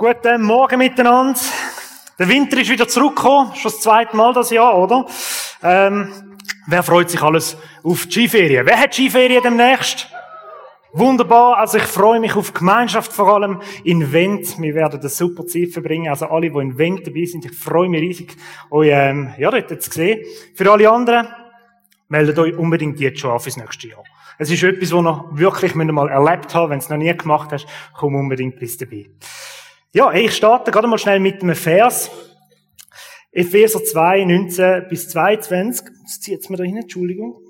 Guten Morgen miteinander. Der Winter ist wieder zurückgekommen, schon das zweite Mal das Jahr, oder? Ähm, wer freut sich alles auf die Skiferien? Wer hat Skiferien demnächst? Wunderbar, also ich freue mich auf die Gemeinschaft, vor allem in Wendt. Wir werden eine super Zeit verbringen, also alle, die in Wendt dabei sind, ich freue mich riesig, euch ähm, ja, dort zu sehen. Für alle anderen, meldet euch unbedingt jetzt schon an fürs nächste Jahr. Es ist etwas, was ihr wirklich mal erlebt habt. Wenn es noch nie gemacht hast, komm unbedingt bis dabei. Ja, ich starte gerade mal schnell mit einem Vers. Epheser 2, 19 bis 22. Das zieht mir da hin, Entschuldigung.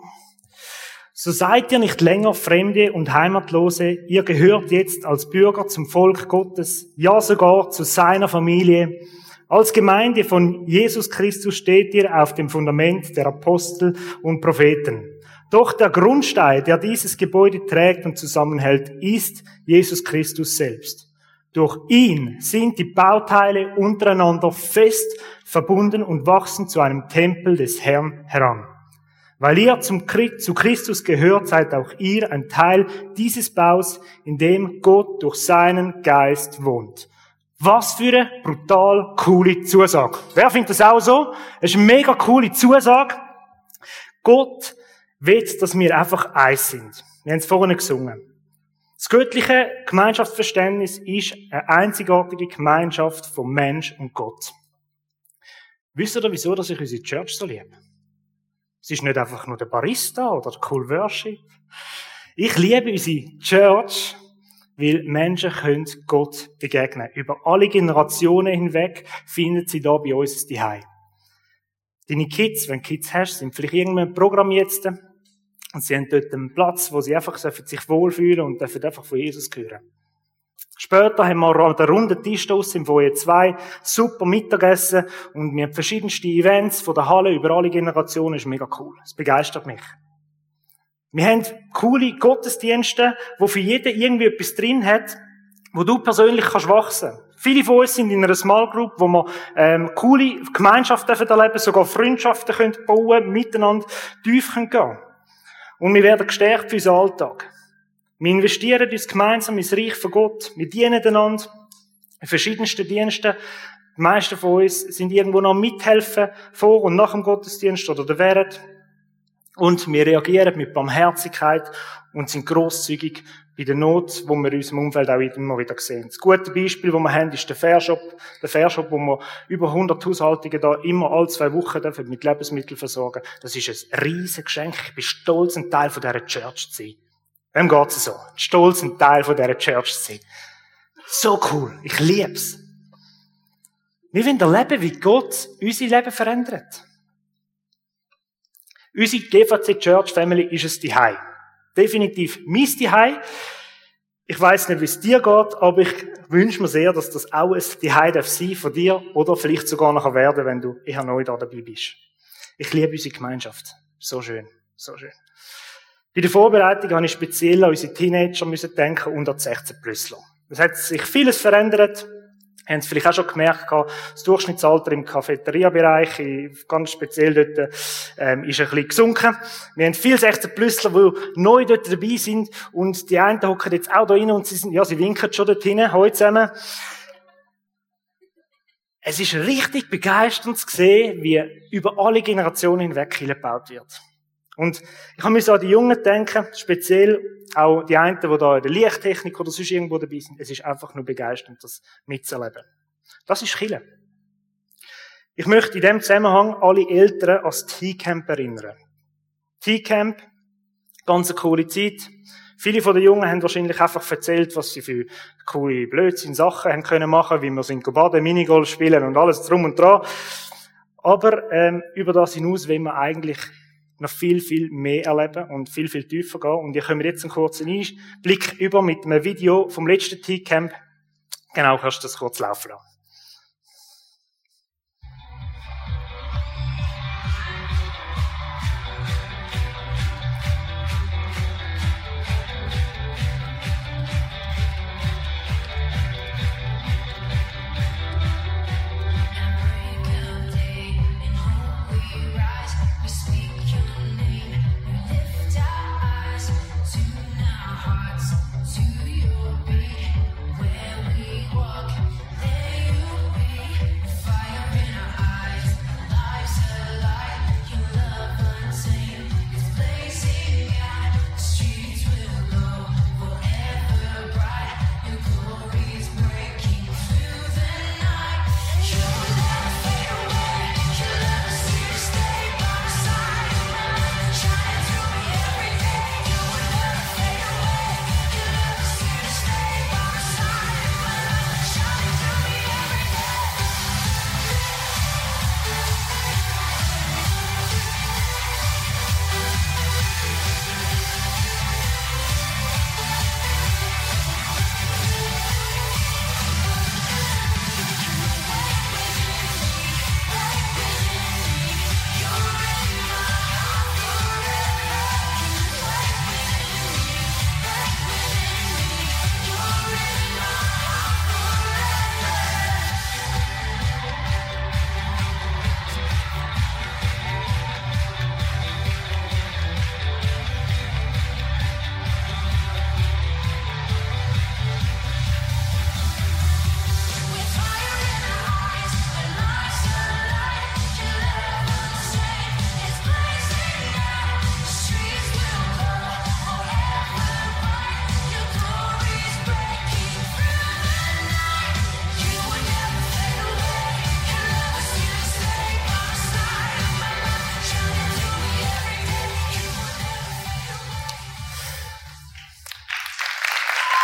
So seid ihr nicht länger Fremde und Heimatlose. Ihr gehört jetzt als Bürger zum Volk Gottes, ja sogar zu seiner Familie. Als Gemeinde von Jesus Christus steht ihr auf dem Fundament der Apostel und Propheten. Doch der Grundstein, der dieses Gebäude trägt und zusammenhält, ist Jesus Christus selbst. Durch ihn sind die Bauteile untereinander fest verbunden und wachsen zu einem Tempel des Herrn heran. Weil ihr zum, zu Christus gehört, seid auch ihr ein Teil dieses Baus, in dem Gott durch seinen Geist wohnt. Was für eine brutal coole Zusage. Wer findet das auch so? Es ist eine mega coole Zusage. Gott will, dass wir einfach eins sind. Wir haben es vorhin gesungen. Das göttliche Gemeinschaftsverständnis ist eine einzigartige Gemeinschaft von Mensch und Gott. Wisst ihr, wieso dass ich unsere Church so liebe? Es ist nicht einfach nur der Barista oder der Cool Worship. Ich liebe unsere Church, weil Menschen können Gott begegnen. Über alle Generationen hinweg finden sie da bei uns die Zuhause. Deine Kids, wenn du Kids hast, sind vielleicht irgendwann Programm jetzt und sie haben dort einen Platz, wo sie einfach sich wohlfühlen und dürfen einfach von Jesus hören. Später haben wir an der runden Tisch aus im Foyer zwei super Mittagessen und wir haben verschiedenste Events von der Halle über alle Generationen. Das ist mega cool. Das begeistert mich. Wir haben coole Gottesdienste, wo für jeden irgendwie etwas drin hat, wo du persönlich kannst wachsen. Viele von uns sind in einer Small Group, wo wir ähm, coole Gemeinschaften erleben, sogar Freundschaften können bauen, miteinander tief können gehen. Und wir werden gestärkt für unseren Alltag. Wir investieren uns gemeinsam ins Reich von Gott. Wir dienen einander in verschiedensten Diensten. Die meisten von uns sind irgendwo noch mithelfen vor und nach dem Gottesdienst oder während. Und wir reagieren mit Barmherzigkeit und sind grosszügig bei der Not, wo wir in unserem Umfeld auch immer wieder sehen. Das gute Beispiel, das wir haben, ist der Fairshop. Der Fairshop, wo wir über 100 Haushaltungen da immer alle zwei Wochen dürfen mit Lebensmitteln versorgen. Das ist ein riesiges Geschenk. Ich bin stolz, ein Teil von dieser Church zu sein. Wem geht's so? Stolz, ein Teil von dieser Church zu sein. So cool. Ich lieb's. Wir wollen erleben, wie Gott unser Leben verändert. Unsere GVC Church Family ist es die Hause definitiv mein Zuhause. Ich weiß nicht, wie es dir geht, aber ich wünsche mir sehr, dass das auch ein Zuhause darf sein von dir oder vielleicht sogar nachher werden, wenn du eher neu da dabei bist. Ich liebe unsere Gemeinschaft. So schön, so schön. Bei der Vorbereitung habe ich speziell an unsere Teenager denken und an die 16 Plüssler. Es hat sich vieles verändert haben Sie vielleicht auch schon gemerkt, das Durchschnittsalter im Cafeteria-Bereich, ganz speziell dort, ähm, ist ein bisschen gesunken. Wir haben viele 16 Plüssler, die neu dort dabei sind und die einen hocken jetzt auch da rein und sie sind, ja, sie winken schon dort hinten, heute zusammen. Es ist richtig begeisternd zu sehen, wie über alle Generationen hinweg gebaut wird. Und ich habe mir an die Jungen denken, speziell auch die einen, die da in der Lichttechnik oder sonst irgendwo dabei sind. Es ist einfach nur begeisternd, das mitzuerleben. Das ist Chile. Ich möchte in dem Zusammenhang alle Eltern als T-Camp erinnern. T-Camp, ganz eine coole Zeit. Viele von den Jungen haben wahrscheinlich einfach erzählt, was sie für coole Blödsinn Sachen haben können machen, wie wir sind baden, Minigolf spielen und alles drum und dran. Aber ähm, über das hinaus wenn wir eigentlich noch viel, viel mehr erleben und viel, viel tiefer gehen. Und ich komme jetzt einen kurzen Einblick über mit einem Video vom letzten T-Camp. Genau, kannst du das kurz laufen lassen.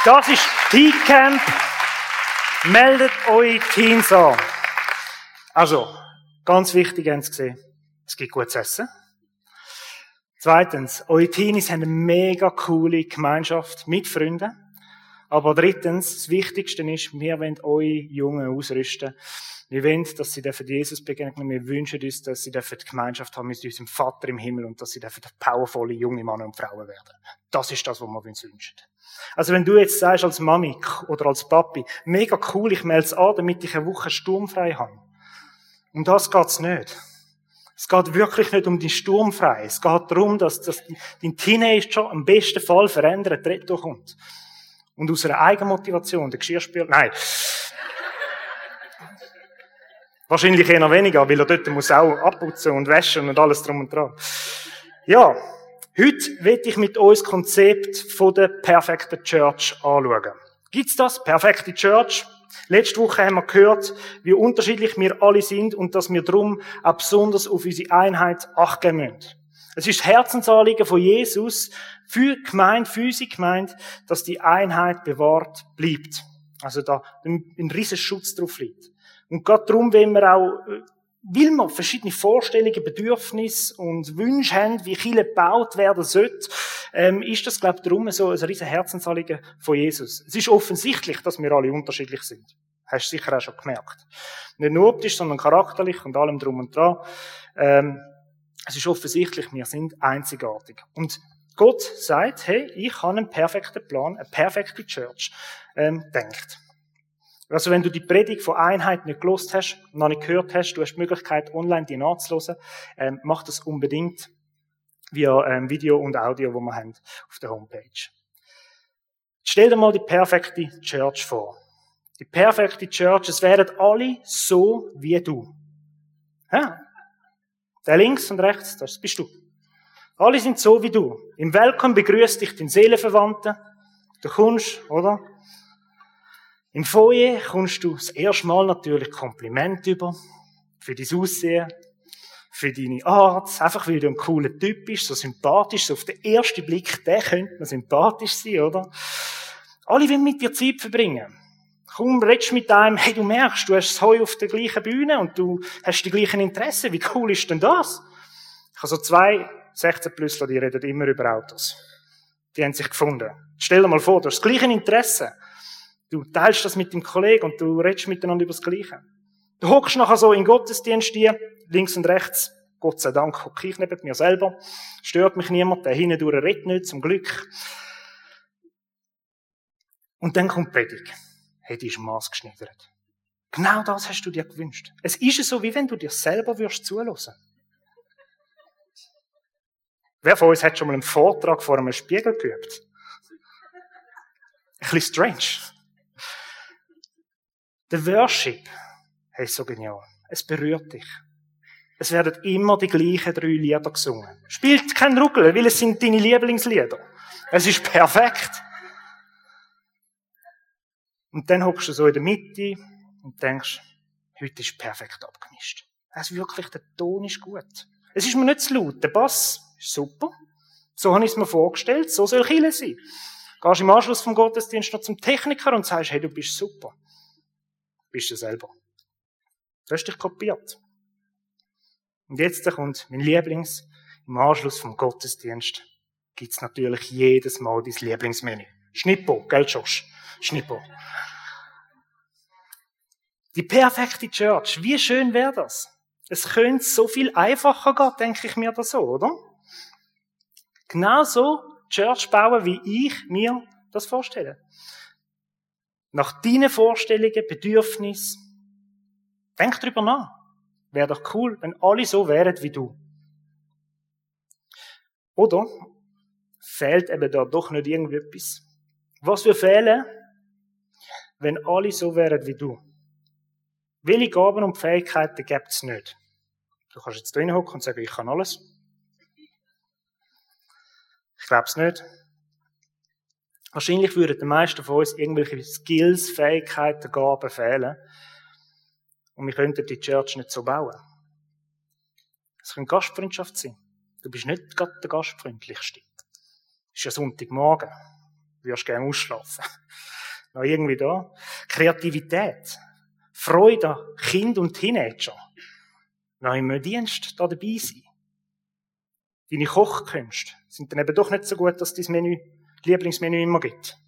Das ist Tea Camp. Meldet eure Teams an. Also, ganz wichtig haben Sie gesehen. Es gibt gutes Essen. Zweitens, eure Teenies haben eine mega coole Gemeinschaft mit Freunden. Aber drittens, das Wichtigste ist, wir wollen eure Jungen ausrüsten. Wir wollen, dass sie Jesus begegnen. Wir wünschen uns, dass sie die Gemeinschaft haben mit unserem Vater im Himmel und dass sie powervolle junge Männer und Frauen werden. Das ist das, was wir uns wünschen. Also wenn du jetzt sagst als Mami oder als Papi, mega cool, ich melde es an, damit ich eine Woche sturmfrei habe. Um das geht's nicht. Es geht wirklich nicht um die Sturmfrei. Es geht darum, dass, dass dein Teenager im besten Fall verändert Retto kommt. Und aus einer Eigenmotivation, der Geschirrspüler, nein. Wahrscheinlich eher noch weniger, weil er dort muss auch abputzen und waschen und alles drum und dran. Ja, heute will ich mit uns das Konzept von der perfekten Church anschauen. Gibt's das? Perfekte Church? Letzte Woche haben wir gehört, wie unterschiedlich wir alle sind und dass wir drum auch besonders auf unsere Einheit achten müssen. Es ist Herzensanliegen von Jesus für Gemeinde, für unsere Gemeinde, dass die Einheit bewahrt bleibt. Also da ein riesen Schutz drauf liegt. Und gerade darum wenn wir auch, äh, will man verschiedene Vorstellungen, Bedürfnisse und Wünsche haben, wie Chile gebaut werden sollte, ähm, ist das, glaube ich, darum so ein riesen Herzensanliegen von Jesus. Es ist offensichtlich, dass wir alle unterschiedlich sind. Hast du sicher auch schon gemerkt. Nicht nur optisch, sondern charakterlich und allem drum und dran. Ähm, es ist offensichtlich, wir sind einzigartig. Und Gott sagt, hey, ich habe einen perfekten Plan, eine perfekte Church, ähm, denkt. Also wenn du die Predigt von Einheit nicht gelost hast, noch nicht gehört hast, du hast die Möglichkeit, online die nachzuhören, ähm, mach das unbedingt via ähm, Video und Audio, wo wir haben auf der Homepage. Stell dir mal die perfekte Church vor. Die perfekte Church, es wären alle so wie du. Ja. Der links und rechts, das bist du. Alle sind so wie du. Im Welcome begrüßt dich dein Seelenverwandter. Du kommst, oder? Im Foyer kommst du das erste Mal natürlich Kompliment über für dein Aussehen, für deine Art, einfach weil du ein cooler Typ bist, so sympathisch, so auf den ersten Blick, der könnte man sympathisch sein, oder? Alle wollen mit dir Zeit verbringen. Kaum redest mit einem, hey, du merkst, du hast das Heu auf der gleichen Bühne und du hast die gleichen Interessen. Wie cool ist denn das? Ich habe so zwei 16-Plüssler, die reden immer über Autos. Die haben sich gefunden. Stell dir mal vor, du hast das gleiche Interesse. Du teilst das mit dem Kollegen und du redest miteinander über das Gleiche. Du hockst nachher so in Gottesdienst hier, links und rechts. Gott sei Dank hocke ich neben mir selber. Stört mich niemand, der hindurch redet nicht, zum Glück. Und dann kommt Predigt. Hey, die ist maßgeschneidert. Genau das hast du dir gewünscht. Es ist so, wie wenn du dir selber würdest zulassen. Wer von uns hat schon mal einen Vortrag vor einem Spiegel geübt? Ein bisschen strange. Der Worship, hey, so genial. Es berührt dich. Es werden immer die gleichen drei Lieder gesungen. Spielt kein Ruckel, weil es sind deine Lieblingslieder. Es ist perfekt. Und dann hockst du so in der Mitte und denkst, heute ist perfekt abgemischt. Es ist wirklich, der Ton ist gut. Es ist mir nicht zu laut. Der Bass ist super. So habe ich es mir vorgestellt. So soll Chile sein. Gehst im Anschluss vom Gottesdienst noch zum Techniker und sagst, hey, du bist super bist du selber. Du hast dich kopiert. Und jetzt kommt mein Lieblings, im Anschluss vom Gottesdienst gibt's natürlich jedes Mal dein Lieblingsmenü. Schnippo, gell, Josh? Schnippo. Die perfekte Church. Wie schön wäre das? Es könnte so viel einfacher gehen, denke ich mir da so, oder? Genau so Church bauen, wie ich mir das vorstelle nach deinen Vorstellungen, Bedürfnissen. Denk drüber nach. Wäre doch cool, wenn alle so wären wie du. Oder fehlt eben da doch nicht irgendetwas? Was wir fehlen, wenn alle so wären wie du? Welche Gaben und Fähigkeiten gibt es nicht? Du kannst jetzt drin hocken und sagen, ich kann alles. Ich glaube es nicht. Wahrscheinlich würden den meisten von uns irgendwelche Skills, Fähigkeiten, Gaben fehlen. Und wir könnten die Church nicht so bauen. Es könnte Gastfreundschaft sein. Du bist nicht gerade der Gastfreundlichste. Es ist ja Sonntagmorgen. Würdest gerne ausschlafen. Noch irgendwie da. Kreativität. Freude Kind und Teenager. Noch im Dienst da dabei sein. Deine Kochkünste sind dann eben doch nicht so gut, dass dein Menü, Lieblingsmenü immer gibt.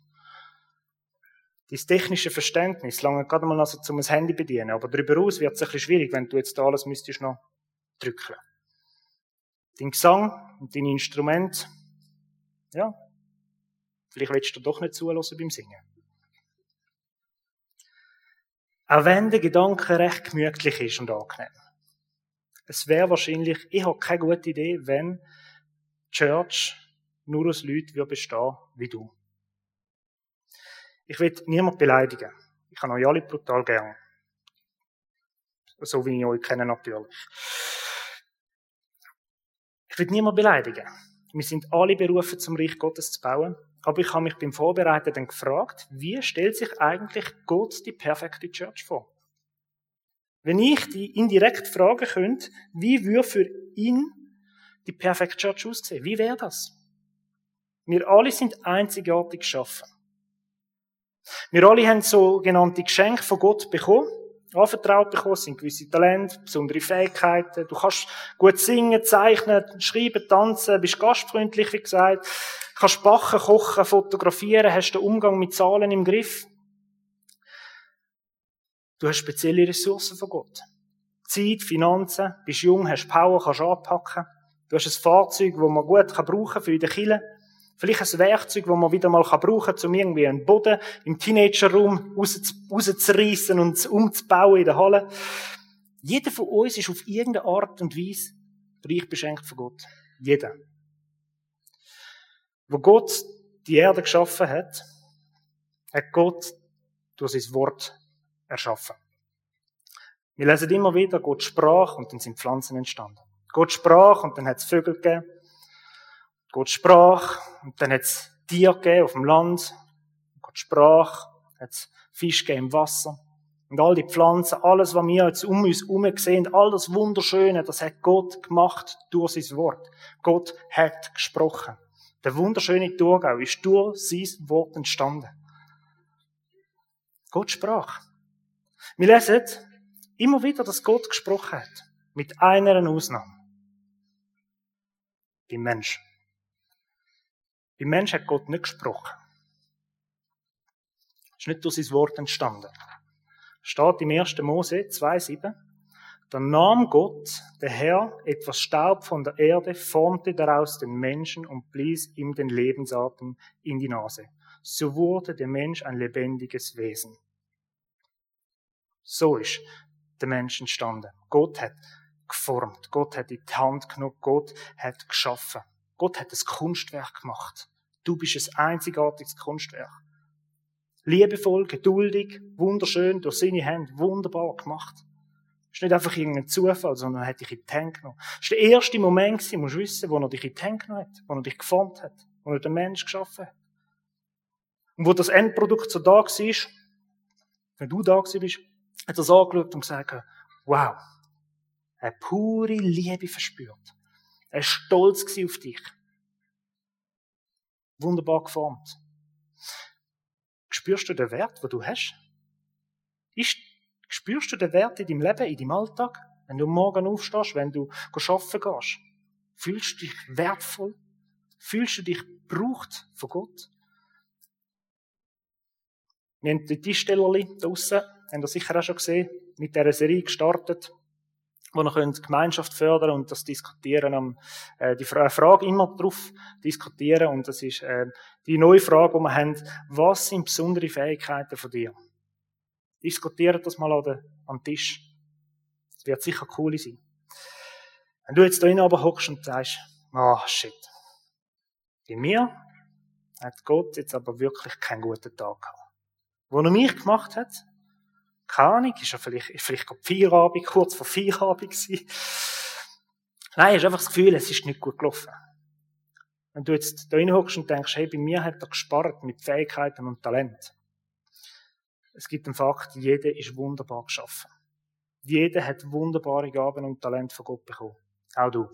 Dein technische Verständnis lange gerade mal also zum Handy bedienen, aber darüber aus wird es ein bisschen schwierig, wenn du jetzt alles müsstest noch drücken. Dein Gesang und dein Instrument, ja, vielleicht willst du doch nicht zulassen beim Singen. Auch wenn der Gedanke recht gemütlich ist und angenehm. Es wäre wahrscheinlich, ich habe keine gute Idee, wenn die Church nur aus Leuten bestehen wie du. Ich will niemand beleidigen. Ich habe euch alle brutal gern. So wie ich euch kenne natürlich. Ich will niemand beleidigen. Wir sind alle berufen, zum Reich Gottes zu bauen. Aber ich habe mich beim Vorbereiten dann gefragt, wie stellt sich eigentlich Gott die perfekte Church vor? Wenn ich die indirekt fragen könnte, wie würde für ihn die perfekte Church aussehen? Wie wäre das? Wir alle sind einzigartig geschaffen. Wir alle haben sogenannte Geschenke von Gott bekommen, anvertraut bekommen, sind gewisse Talente, besondere Fähigkeiten. Du kannst gut singen, zeichnen, schreiben, tanzen, bist gastfreundlich, wie gesagt, kannst backen, kochen, fotografieren, hast den Umgang mit Zahlen im Griff. Du hast spezielle Ressourcen von Gott. Zeit, Finanzen, bist jung, hast Power, kannst anpacken. Du hast ein Fahrzeug, das man gut brauchen kann für die Kille. Vielleicht ein Werkzeug, das man wieder mal brauchen kann, um irgendwie einen Boden im Teenager-Raum rauszureissen und umzubauen in der Halle. Jeder von uns ist auf irgendeine Art und Weise reich beschenkt von Gott. Jeder. Wo Gott die Erde geschaffen hat, hat Gott durch sein Wort erschaffen. Wir lesen immer wieder, Gott sprach und dann sind Pflanzen entstanden. Gott sprach und dann hat es Vögel gegeben. Gott sprach und dann hat es Tiere gegeben auf dem Land. Gott sprach, hat es Fisch gegeben im Wasser. Und all die Pflanzen, alles, was wir jetzt um uns herum sehen, all das Wunderschöne, das hat Gott gemacht durch sein Wort. Gott hat gesprochen. Der wunderschöne Thurgau ist durch sein Wort entstanden. Gott sprach. Wir lesen immer wieder, dass Gott gesprochen hat. Mit einer Ausnahme. Beim Menschen. Beim Menschen hat Gott nicht gesprochen. Es ist nicht durch sein Wort entstanden. Es steht im 1. Mose 2,7. Dann nahm Gott, der Herr, etwas Staub von der Erde, formte daraus den Menschen und blies ihm den Lebensatem in die Nase. So wurde der Mensch ein lebendiges Wesen. So ist der Mensch entstanden. Gott hat geformt. Gott hat in die Hand genommen. Gott hat geschaffen. Gott hat das Kunstwerk gemacht. Du bist ein einzigartiges Kunstwerk. Liebevoll, geduldig, wunderschön, durch seine Hände, wunderbar gemacht. Ist nicht einfach irgendein Zufall, sondern er hat dich in die Hände genommen. Das ist der erste Moment, gewesen, musst du wissen, wo er dich in die Hände genommen hat, wo er dich geformt hat, wo er den Mensch geschaffen hat. Und wo das Endprodukt so da war, wenn du da bist, hat er es angeschaut und gesagt, wow, eine pure Liebe verspürt. Er war stolz auf dich. Wunderbar geformt. Spürst du den Wert, den du hast? Ist, spürst du den Wert in deinem Leben, in deinem Alltag? Wenn du morgen aufstehst, wenn du arbeiten gehst? Fühlst du dich wertvoll? Fühlst du dich gebraucht von Gott? Wir haben die Tischstellerli draussen habt ihr sicher auch schon gesehen, mit dieser Serie gestartet, wo ihr könnt Gemeinschaft fördern und das diskutieren, am, äh, die Frage immer drauf diskutieren und das ist äh, die neue Frage, die wir haben, was sind besondere Fähigkeiten von dir? Diskutiert das mal an am Tisch. Das wird sicher cool sein. Wenn du jetzt da hinten aber hockst und sagst, ah, oh, shit. Bei mir hat Gott jetzt aber wirklich keinen guten Tag gehabt. Wo er mich gemacht hat, keine Ahnung, ist ja vielleicht, ist vielleicht gerade Feierabend, kurz vor Feierabend gewesen. Nein, hast einfach das Gefühl, es ist nicht gut gelaufen. Wenn du jetzt da hinhockst und denkst, hey, bei mir hat er gespart mit Fähigkeiten und Talent. Es gibt den Fakt, jeder ist wunderbar geschaffen. Jeder hat wunderbare Gaben und Talent von Gott bekommen. Auch du.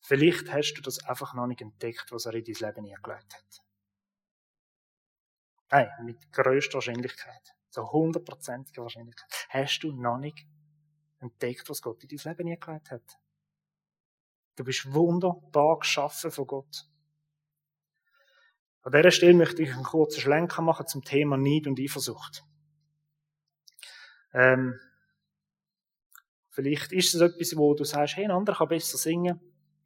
Vielleicht hast du das einfach noch nicht entdeckt, was er in dein Leben eingelegt hat. Nein, mit größter Wahrscheinlichkeit. So hundertprozentiger Wahrscheinlichkeit. Hast du noch nicht entdeckt, was Gott in dein Leben hingelegt hat? Du bist wunderbar geschaffen von Gott. An dieser Stelle möchte ich einen kurzen Schlenker machen zum Thema Neid und Eifersucht. Ähm, vielleicht ist es etwas, wo du sagst, hey, ein anderer kann besser singen.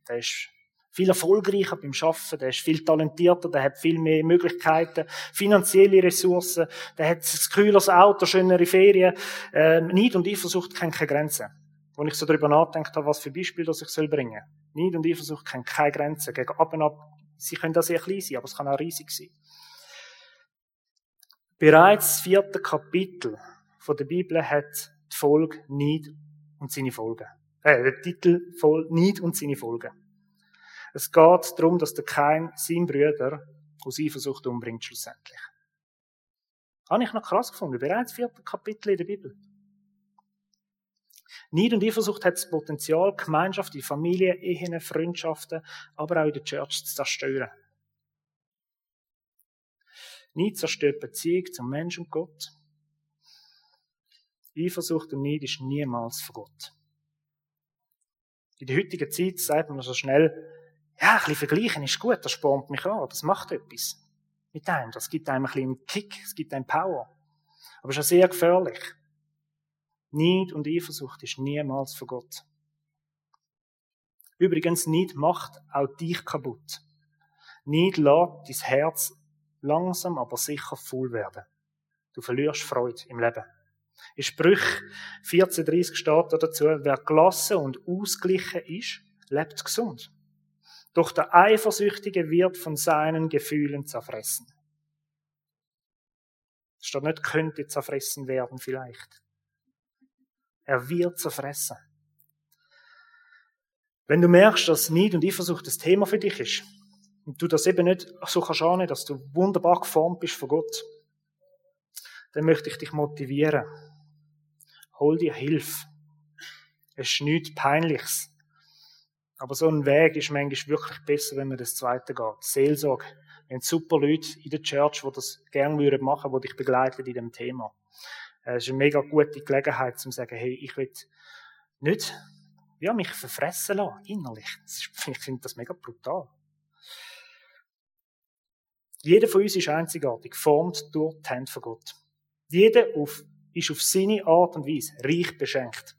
Der ist viel erfolgreicher beim Schaffen, der ist viel talentierter, der hat viel mehr Möglichkeiten, finanzielle Ressourcen, der hat ein kühleres Auto, schönere Ferien. Ähm, Neid und Eifersucht kennen keine Grenzen. Als ich so darüber nachdenkt habe, was für Beispiele ich bringen soll. Neid und Eifersucht kennen keine Grenzen. Gegen ab und ab, sie können da sehr klein sein, aber es kann auch riesig sein. Bereits das vierte Kapitel von der Bibel hat die Folge Neid und seine Folgen. Äh, der Titel Neid und seine Folgen. Es geht darum, dass der Kain seinen Brüder aus Eifersucht umbringt, schlussendlich. Habe ich noch krass gefunden. Bereits vierte Kapitel in der Bibel. Neid und Eifersucht hat das Potenzial, Gemeinschaft, die Familie, Ehen, Freundschaften, aber auch in der Church zu zerstören. Neid zerstört Beziehung zum Mensch und Gott. Eifersucht und Neid ist niemals von Gott. In der heutigen Zeit sagt man so schnell, ja, ein bisschen vergleichen ist gut, das spornt mich an, das macht etwas mit einem, das gibt einem ein bisschen Kick, es gibt einem Power. Aber es ist auch sehr gefährlich. Neid und Eifersucht ist niemals von Gott. Übrigens, Neid macht auch dich kaputt. Neid lässt dein Herz langsam, aber sicher voll werden. Du verlierst Freude im Leben. In Sprüch 14,30 steht dazu, wer gelassen und ausgeglichen ist, lebt gesund. Doch der Eifersüchtige wird von seinen Gefühlen zerfressen. Es steht nicht, könnte zerfressen werden vielleicht. Er wird zerfressen. Wenn du merkst, dass Neid und Eifersucht das Thema für dich ist, und du das eben nicht so kannst ahnen, dass du wunderbar geformt bist von Gott, dann möchte ich dich motivieren. Hol dir Hilfe. Es ist nichts Peinliches. Aber so ein Weg ist manchmal wirklich besser, wenn man das Zweite geht. Seelsorge. Wir haben super Leute in der Church, die das gerne machen würden, die dich begleiten in dem Thema. Es ist eine mega gute Gelegenheit, um zu sagen, hey, ich will nicht, ja, mich verfressen lassen, innerlich. Ich finde das mega brutal. Jeder von uns ist einzigartig, geformt durch die Hände von Gott. Jeder auf, ist auf seine Art und Weise reich beschenkt.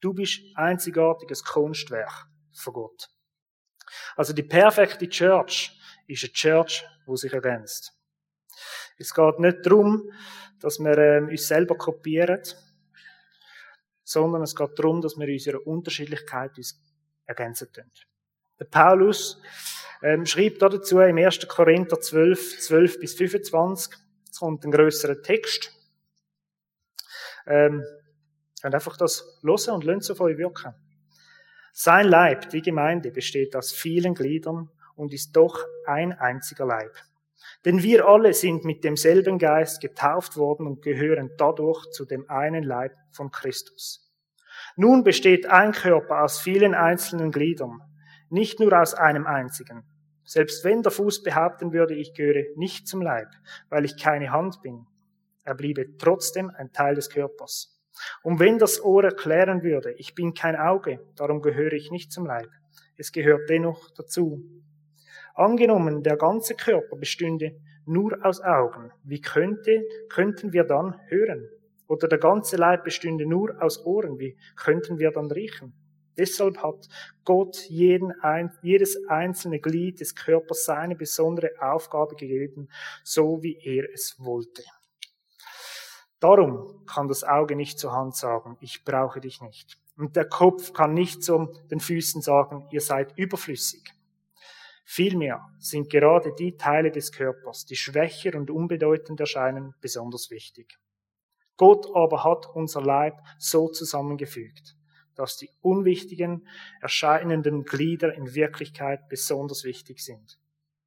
Du bist einzigartiges Kunstwerk von Gott. Also die perfekte Church ist eine Church, wo sich ergänzt. Es geht nicht darum, dass wir ähm, uns selber kopieren, sondern es geht darum, dass wir unsere Unterschiedlichkeit uns ergänzen können. Der Paulus ähm, schreibt dazu im 1. Korinther 12, 12 bis 25. Jetzt kommt ein größerer Text. Ähm, Könnt einfach das hören und lasst auf euch wirken. Sein Leib, die Gemeinde, besteht aus vielen Gliedern und ist doch ein einziger Leib. Denn wir alle sind mit demselben Geist getauft worden und gehören dadurch zu dem einen Leib von Christus. Nun besteht ein Körper aus vielen einzelnen Gliedern, nicht nur aus einem einzigen. Selbst wenn der Fuß behaupten würde, ich gehöre nicht zum Leib, weil ich keine Hand bin, er bliebe trotzdem ein Teil des Körpers. Und wenn das Ohr erklären würde, ich bin kein Auge, darum gehöre ich nicht zum Leib. Es gehört dennoch dazu. Angenommen, der ganze Körper bestünde nur aus Augen, wie könnte, könnten wir dann hören? Oder der ganze Leib bestünde nur aus Ohren, wie könnten wir dann riechen? Deshalb hat Gott jeden, jedes einzelne Glied des Körpers seine besondere Aufgabe gegeben, so wie er es wollte. Darum kann das Auge nicht zur Hand sagen, ich brauche dich nicht. Und der Kopf kann nicht zu den Füßen sagen, ihr seid überflüssig. Vielmehr sind gerade die Teile des Körpers, die schwächer und unbedeutend erscheinen, besonders wichtig. Gott aber hat unser Leib so zusammengefügt, dass die unwichtigen, erscheinenden Glieder in Wirklichkeit besonders wichtig sind.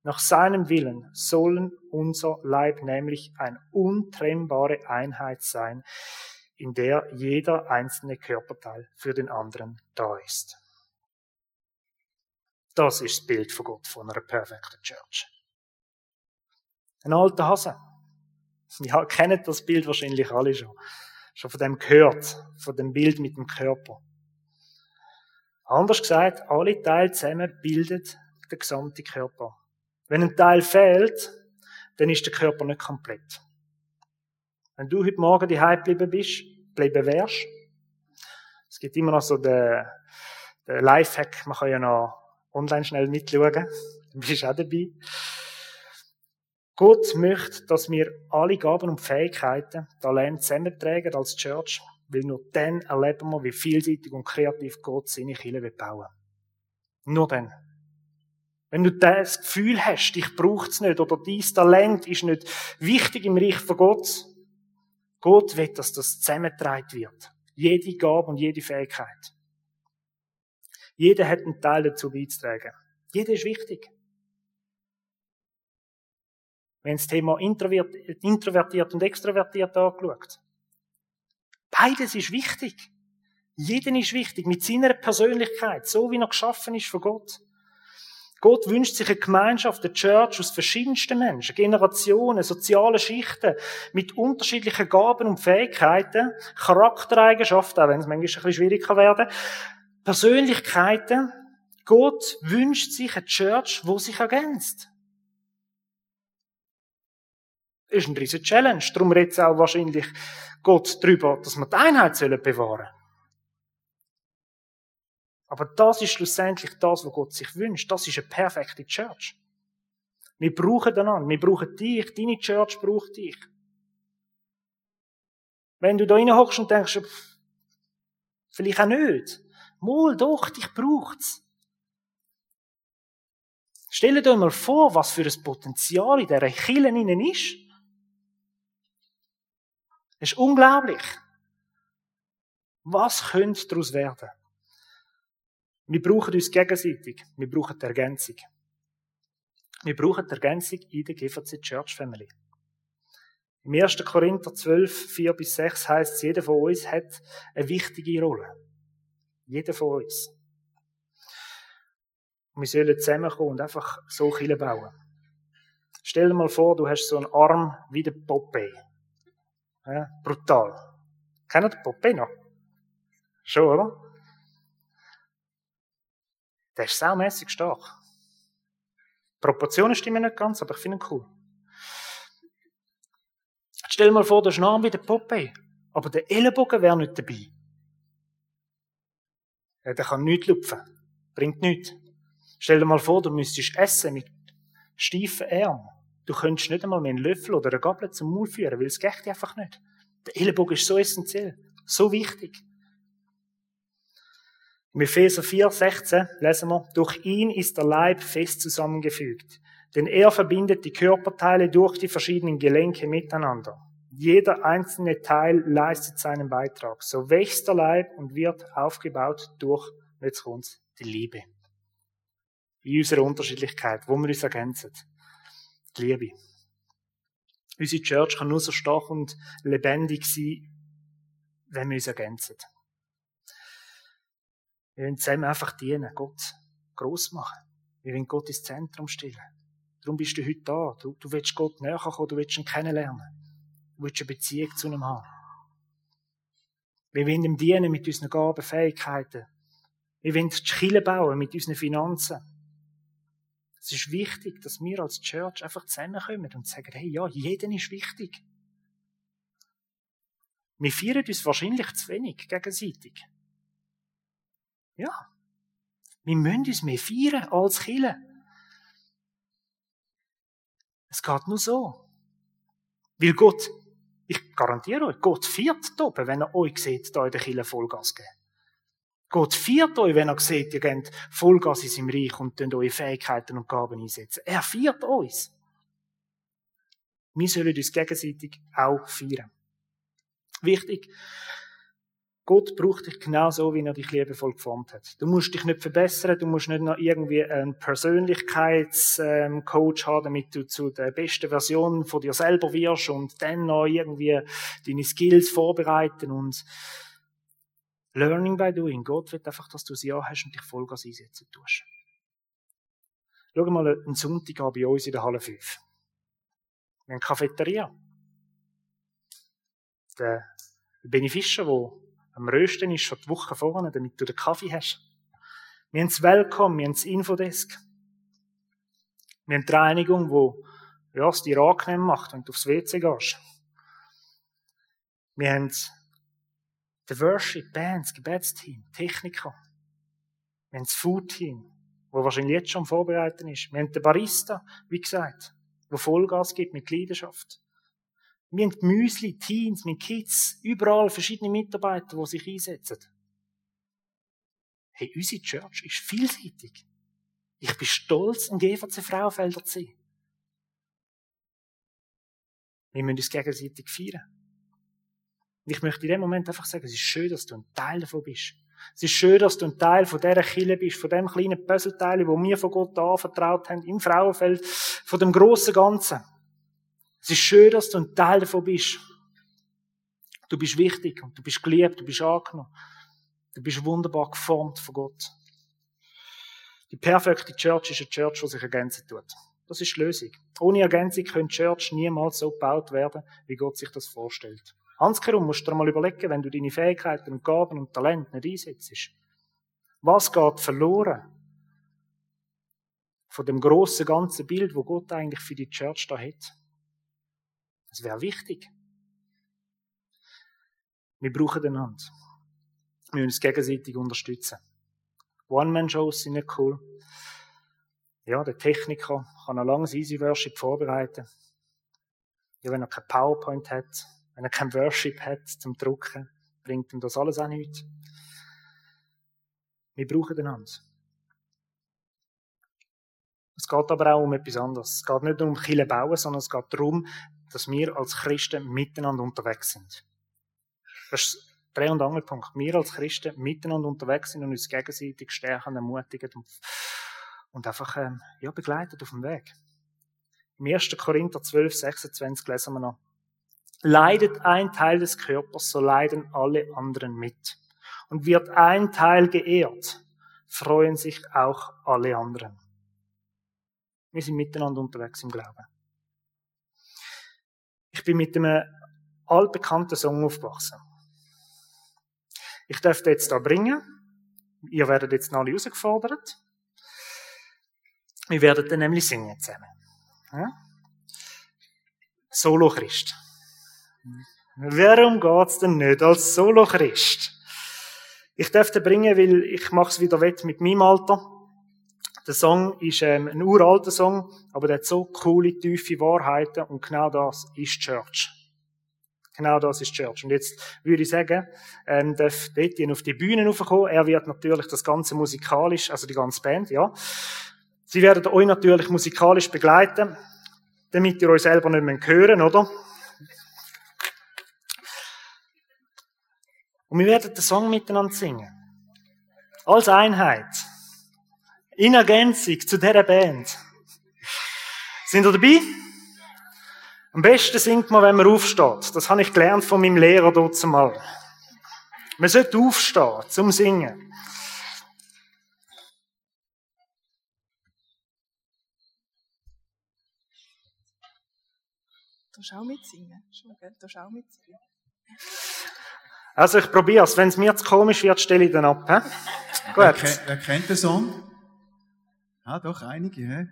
Nach seinem Willen sollen unser Leib nämlich eine untrennbare Einheit sein, in der jeder einzelne Körperteil für den anderen da ist. Das ist das Bild von Gott von einer perfekten Church. Ein alter Hase. Ja, kennt das Bild wahrscheinlich alle schon. Schon von dem gehört. Von dem Bild mit dem Körper. Anders gesagt, alle Teile zusammen bilden den gesamten Körper. Wenn ein Teil fehlt, dann ist der Körper nicht komplett. Wenn du heute Morgen die geblieben bist, bleiben wärst, es gibt immer noch so den, den Lifehack, man kann ja noch online schnell mitschauen, du bist auch dabei. Gott möchte, dass wir alle Gaben und Fähigkeiten, Talente zusammentragen als Church, weil nur dann erleben wir, wie vielseitig und kreativ Gott seine Kirche bauen Nur dann. Wenn du das Gefühl hast, ich brauche es nicht, oder dein Talent ist nicht wichtig im Reich von Gott, Gott will, dass das zusammengetragen wird. Jede Gabe und jede Fähigkeit. Jeder hat einen Teil dazu beizutragen. Jeder ist wichtig. Wenn das Thema introvertiert und extrovertiert angeschaut. Beides ist wichtig. Jeder ist wichtig mit seiner Persönlichkeit, so wie er geschaffen ist von Gott. Gott wünscht sich eine Gemeinschaft, eine Church aus verschiedensten Menschen, Generationen, soziale Schichten, mit unterschiedlichen Gaben und Fähigkeiten, Charaktereigenschaften, auch wenn es manchmal ein bisschen schwierig kann werden, Persönlichkeiten. Gott wünscht sich eine Church, wo sich ergänzt. Das ist ein riesen Challenge. Darum redet auch wahrscheinlich Gott darüber, dass wir die Einheit bewahren sollen. Aber das ist schlussendlich das, was Gott sich wünscht. Das ist eine perfekte Church. Wir brauchen einander. Wir brauchen dich. Deine Church braucht dich. Wenn du da reinhockst und denkst, vielleicht auch nicht. Mal doch, dich braucht's. Stell dir mal vor, was für ein Potenzial in dieser Kille innen ist. Das ist unglaublich. Was könnte daraus werden? Wir brauchen uns gegenseitig. Wir brauchen die Ergänzung. Wir brauchen die Ergänzung in der GVC Church Family. Im 1. Korinther 12, 4 bis 6 heißt es, jeder von uns hat eine wichtige Rolle. Jeder von uns. Wir sollen zusammenkommen und einfach so Kille bauen. Stell dir mal vor, du hast so einen Arm wie der Popeye. Ja, brutal. Kennt ihr Popeye noch? Schon, oder? Der ist saumässig stark. Die Proportionen stimmen nicht ganz, aber ich finde ihn cool. Stell dir mal vor, du hast einen Arm wie der Popeye, aber der Ellenbogen wäre nicht dabei. Ja, der kann nichts lupfen. Bringt nichts. Stell dir mal vor, du müsstest essen mit steifen Armen. Du könntest nicht einmal mehr einen Löffel oder eine Gabel zum Maul führen, weil es geht einfach nicht. Der Ellenbogen ist so essentiell, so wichtig. Im Epheser 4, 16 lesen wir, durch ihn ist der Leib fest zusammengefügt, denn er verbindet die Körperteile durch die verschiedenen Gelenke miteinander. Jeder einzelne Teil leistet seinen Beitrag. So wächst der Leib und wird aufgebaut durch, jetzt kommt's, die Liebe. In unserer Unterschiedlichkeit, wo wir uns ergänzen. Die Liebe. Unsere Church kann nur so stark und lebendig sein, wenn wir uns ergänzen. Wir wollen zusammen einfach dienen, Gott groß machen. Wir wollen Gott ins Zentrum stellen. Darum bist du heute da. Du, du willst Gott näher kommen, du willst ihn kennenlernen. Du willst eine Beziehung zu ihm haben. Wir wollen ihm dienen mit unseren Gaben, Fähigkeiten. Wir wollen die Kille bauen mit unseren Finanzen. Es ist wichtig, dass wir als Church einfach zusammenkommen und sagen, hey, ja, jeden ist wichtig. Wir feiern uns wahrscheinlich zu wenig gegenseitig. Ja. Wir müssen uns mehr feiern als Kille. Es geht nur so. Weil Gott, ich garantiere euch, Gott feiert oben, wenn er euch sieht, da in der Kille Vollgas geben. Gott feiert euch, wenn er sieht, ihr gebt Vollgas in seinem Reich und eure Fähigkeiten und Gaben einsetzen. Er feiert uns. Wir sollen uns gegenseitig auch feiern. Wichtig, Gott braucht dich genau so, wie er dich liebevoll geformt hat. Du musst dich nicht verbessern, du musst nicht noch irgendwie einen Persönlichkeitscoach haben, damit du zu der besten Version von dir selber wirst und dann noch irgendwie deine Skills vorbereiten und Learning by doing. Gott will einfach, dass du es ja hast und dich Vollgas einsetzen tust. Schau mal einen Sonntag an bei uns in der Halle 5. Wir haben Cafeteria. Der Benny Fischer, der am Rösten ist, schon die Woche vorne, damit du den Kaffee hast. Wir haben das Welcome, wir haben das Infodesk. Wir haben die Reinigung, wo ja, es dir angenehm macht, wenn du aufs WC gehst. Wir haben den Worship, Bands, Gebetsteam, Techniker. Wir haben das Food-Team, wo wahrscheinlich jetzt schon vorbereitet ist. Wir haben den Barista, wie gesagt, wo Vollgas gibt mit Leidenschaft. Wir haben Müsli, Teens, mit Kids, überall verschiedene Mitarbeiter, die sich einsetzen. Hey, unsere Church ist vielseitig. Ich bin stolz, ein GVC Frauenfelder zu sein. Wir müssen uns gegenseitig feiern. Und ich möchte in dem Moment einfach sagen, es ist schön, dass du ein Teil davon bist. Es ist schön, dass du ein Teil von dieser Kille bist, von dem kleinen Puzzleteil, wo wir von Gott anvertraut haben, im Frauenfeld, von dem grossen Ganzen. Es ist schön, dass du ein Teil davon bist. Du bist wichtig und du bist geliebt, du bist angenommen. Du bist wunderbar geformt von Gott. Die perfekte Church ist eine Church, die sich ergänzen tut. Das ist die Lösung. Ohne Ergänzung könnte Church niemals so gebaut werden, wie Gott sich das vorstellt. Handskerum musst du dir mal überlegen, wenn du deine Fähigkeiten und Gaben und Talente nicht einsetzt. Was geht verloren? Von dem grossen ganzen Bild, wo Gott eigentlich für die Church da hat. Das wäre wichtig. Wir brauchen einander. Wir müssen uns gegenseitig unterstützen. One-Man-Shows sind nicht cool. Ja, der Techniker kann ein langes Easy Worship vorbereiten. Ja, wenn er kein PowerPoint hat, wenn er kein Worship hat zum Drucken, bringt ihm das alles auch nichts. Wir brauchen einander. Es geht aber auch um etwas anderes. Es geht nicht nur um Kille bauen, sondern es geht darum, dass wir als Christen miteinander unterwegs sind. Das ist Dreh- und Angelpunkt. Wir als Christen miteinander unterwegs sind und uns gegenseitig stärken, ermutigen und, und einfach ähm, ja, begleiten auf dem Weg. Im 1. Korinther 12, 26 lesen wir noch. Leidet ein Teil des Körpers, so leiden alle anderen mit. Und wird ein Teil geehrt, freuen sich auch alle anderen. Wir sind miteinander unterwegs im Glauben. Bin mit einem altbekannten Song aufgewachsen. Ich darf den jetzt da bringen. Ihr werdet jetzt alle herausgefordert. Wir werden dann nämlich singen zusammen. Ja? Solo Christ. Warum geht's denn nicht als Solo-Christ? Ich dürfte bringen, weil ich mache es wieder wett mit meinem Alter. Der Song ist ähm, ein uralter Song, aber der hat so coole, tiefe Wahrheiten und genau das ist Church. Genau das ist Church. Und jetzt würde ich sagen, ähm, darf Etienne auf die Bühne raufkommen. Er wird natürlich das Ganze musikalisch, also die ganze Band, ja. Sie werden euch natürlich musikalisch begleiten, damit ihr euch selber nicht mehr hören, oder? Und wir werden den Song miteinander singen. Als Einheit. In Ergänzung zu dieser Band. Sind ihr dabei? Am besten singt man, wenn man aufsteht. Das habe ich gelernt von meinem Lehrer dort mal. Man sollte aufstehen zum Singen. Du schau mitsingen. Schon, gell? Du schau mitsingen. Also ich probiere es. Wenn es mir zu komisch wird, stelle ich dann ab. He? Gut. wer kennt den Song? Ah, doch, einige. He?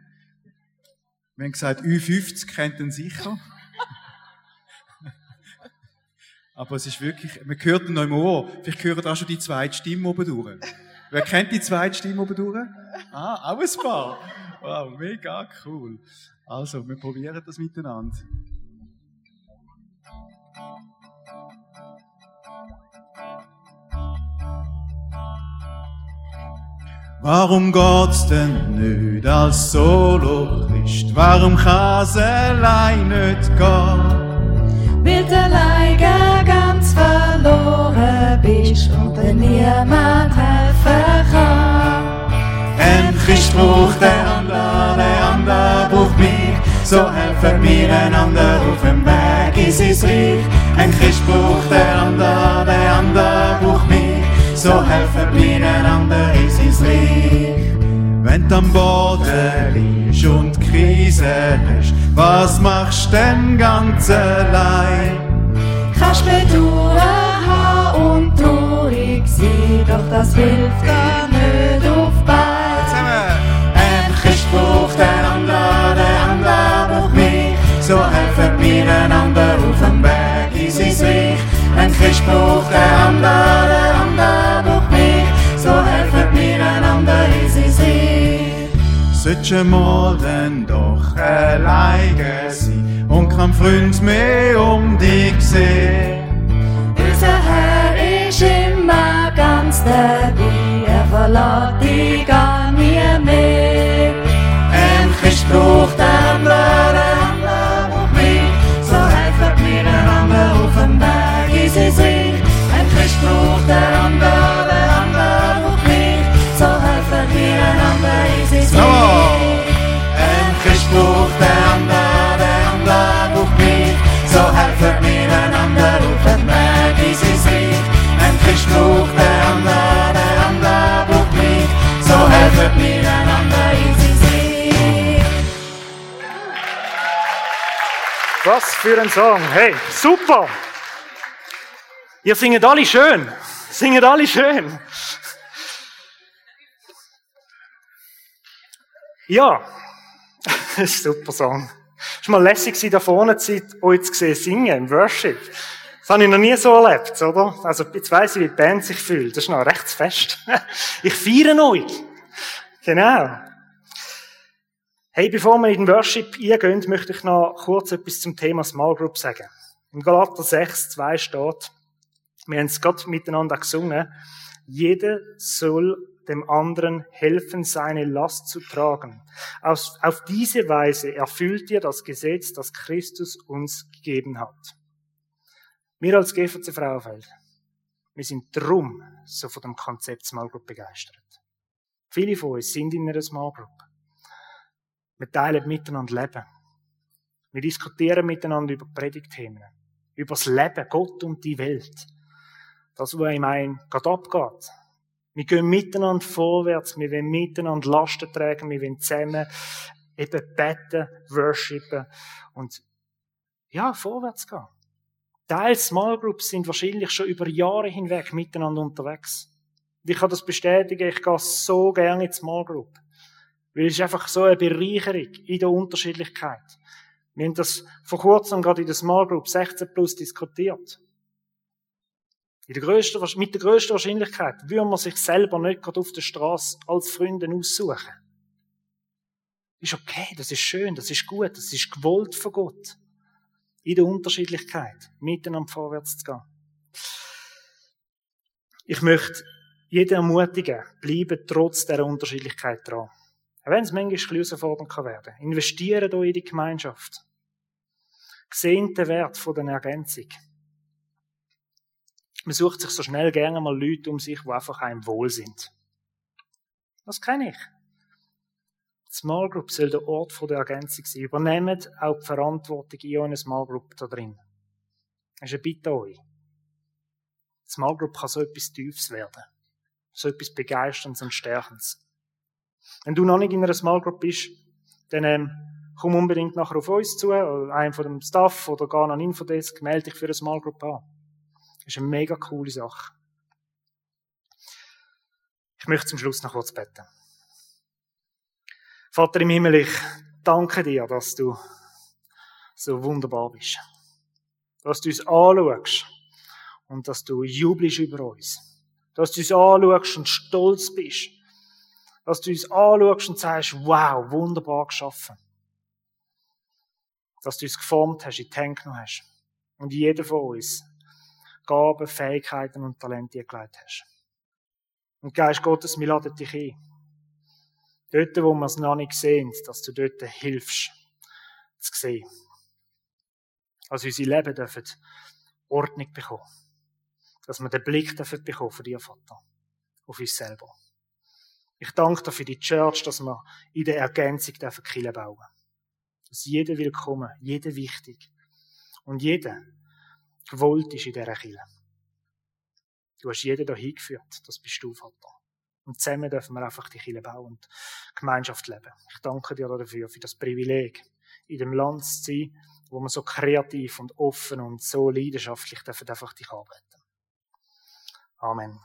Wir haben gesagt, Ü50 kennt ihn sicher. Aber es ist wirklich, man hört ihn noch im Ohr. Vielleicht hört auch schon die zweite Stimme oben durch. Wer kennt die zweite Stimme oben durch? Ah, auch ein paar. Wow, mega cool. Also, wir probieren das miteinander. Warum geht's denn nicht als Solo-Christ? Warum kann's allein nicht gehen? Weil du alleine ganz verloren bist und dir niemand helfen kann. Ein Christ braucht der andere, der andere braucht mich. So helfen wir einander auf dem Weg in sein Reich. Ein Christ braucht der andere, der andere braucht mich. So helfen wir einander in sein Reich. Wenn du am Boden liegst und Krise hast, Was machst denn ganz allein? Kannst bedauern haben und traurig sein, doch das hilft gar nicht Sollte mal dann doch alleine sein und kein Freund mehr um dich sehen. Unser Herr ist immer ganz dabei, er verlässt dich gar nie mehr. Ein Christ für ein Song. Hey, super. Ihr singet alle schön. Singet alle schön. Ja, super Song. Es war mal lässig, da vorne zu euch zu sehen, singen im Worship. Das habe ich noch nie so erlebt, oder? Also, jetzt weiss ich, wie die Band sich fühlt. Das ist noch recht fest. Ich feiere euch. Genau. Hey, bevor wir in den Worship eingehen, möchte ich noch kurz etwas zum Thema Small Group sagen. Im Galater 6, 2 steht, wir haben es gerade miteinander gesungen, jeder soll dem anderen helfen, seine Last zu tragen. Auf, auf diese Weise erfüllt ihr das Gesetz, das Christus uns gegeben hat. Wir als GVC Frauenfeld, wir sind drum so von dem Konzept Small Group begeistert. Viele von uns sind in einer Small Group. Wir teilen miteinander Leben. Wir diskutieren miteinander über Predigtthemen, über das Leben, Gott und die Welt. Das, was im einen gerade abgeht. Wir gehen miteinander vorwärts, wir wollen miteinander Lasten tragen, wir wollen zusammen eben beten, worshipen und ja, vorwärts gehen. Teil Small Groups sind wahrscheinlich schon über Jahre hinweg miteinander unterwegs. Und ich kann das bestätigen, ich gehe so gerne in Small Group. Weil es ist einfach so eine Bereicherung in der Unterschiedlichkeit. Wir haben das vor kurzem gerade in der Small Group 16 Plus diskutiert. Der grössten, mit der grössten Wahrscheinlichkeit würde man sich selber nicht gerade auf der Straße als Freundin aussuchen. Ist okay, das ist schön, das ist gut, das ist gewollt von Gott. In der Unterschiedlichkeit, miteinander vorwärts zu gehen. Ich möchte jeden ermutigen, bleibe trotz dieser Unterschiedlichkeit dran. Auch wenn es manchmal ein herausfordernd kann werden. Investiere hier in die Gemeinschaft. Seht den Wert der Ergänzung. Man sucht sich so schnell gerne mal Leute um sich, die einfach einem wohl sind. Das kenne ich. Small Group soll der Ort der Ergänzung sein. Übernehmt auch die Verantwortung in eurer Small Group da drin. Das ist eine Bitte an euch. Die Small Group kann so etwas Tiefes werden. So etwas Begeisterndes und Stärkendes. Wenn du noch nicht in einer Small Group bist, dann ähm, komm unbedingt nachher auf uns zu, oder einem von dem Staff oder gar an Infodesk, melde dich für eine Small Group an. Das ist eine mega coole Sache. Ich möchte zum Schluss noch kurz beten. Vater im Himmel, ich danke dir, dass du so wunderbar bist. Dass du uns anschaust und dass du jubelst über uns. Dass du uns anschaust und stolz bist. Dass du uns anschaust und sagst, wow, wunderbar geschaffen. Dass du uns geformt hast, in die Hände genommen hast. Und jeder von uns Gaben, Fähigkeiten und Talente gelegt hast. Und Geist Gottes, wir laden dich ein. Dort, wo wir es noch nicht sehen, dass du dort hilfst, zu sehen. Dass unsere Leben dürfen Ordnung bekommen. Dass wir den Blick dürfen bekommen von dir, Vater. Auf uns selber. Ich danke dir für die Church, dass wir in der Ergänzung dürfen Kirche bauen. Dass jeder willkommen, jeder wichtig. Und jeder gewollt ist in dieser Kirche. Du hast jeden hier hingeführt. Das bist du, Vater. Und zusammen dürfen wir einfach die Kirche bauen und Gemeinschaft leben. Ich danke dir dafür, für das Privileg, in dem Land zu sein, wo wir so kreativ und offen und so leidenschaftlich dürfen einfach dich arbeiten. Amen.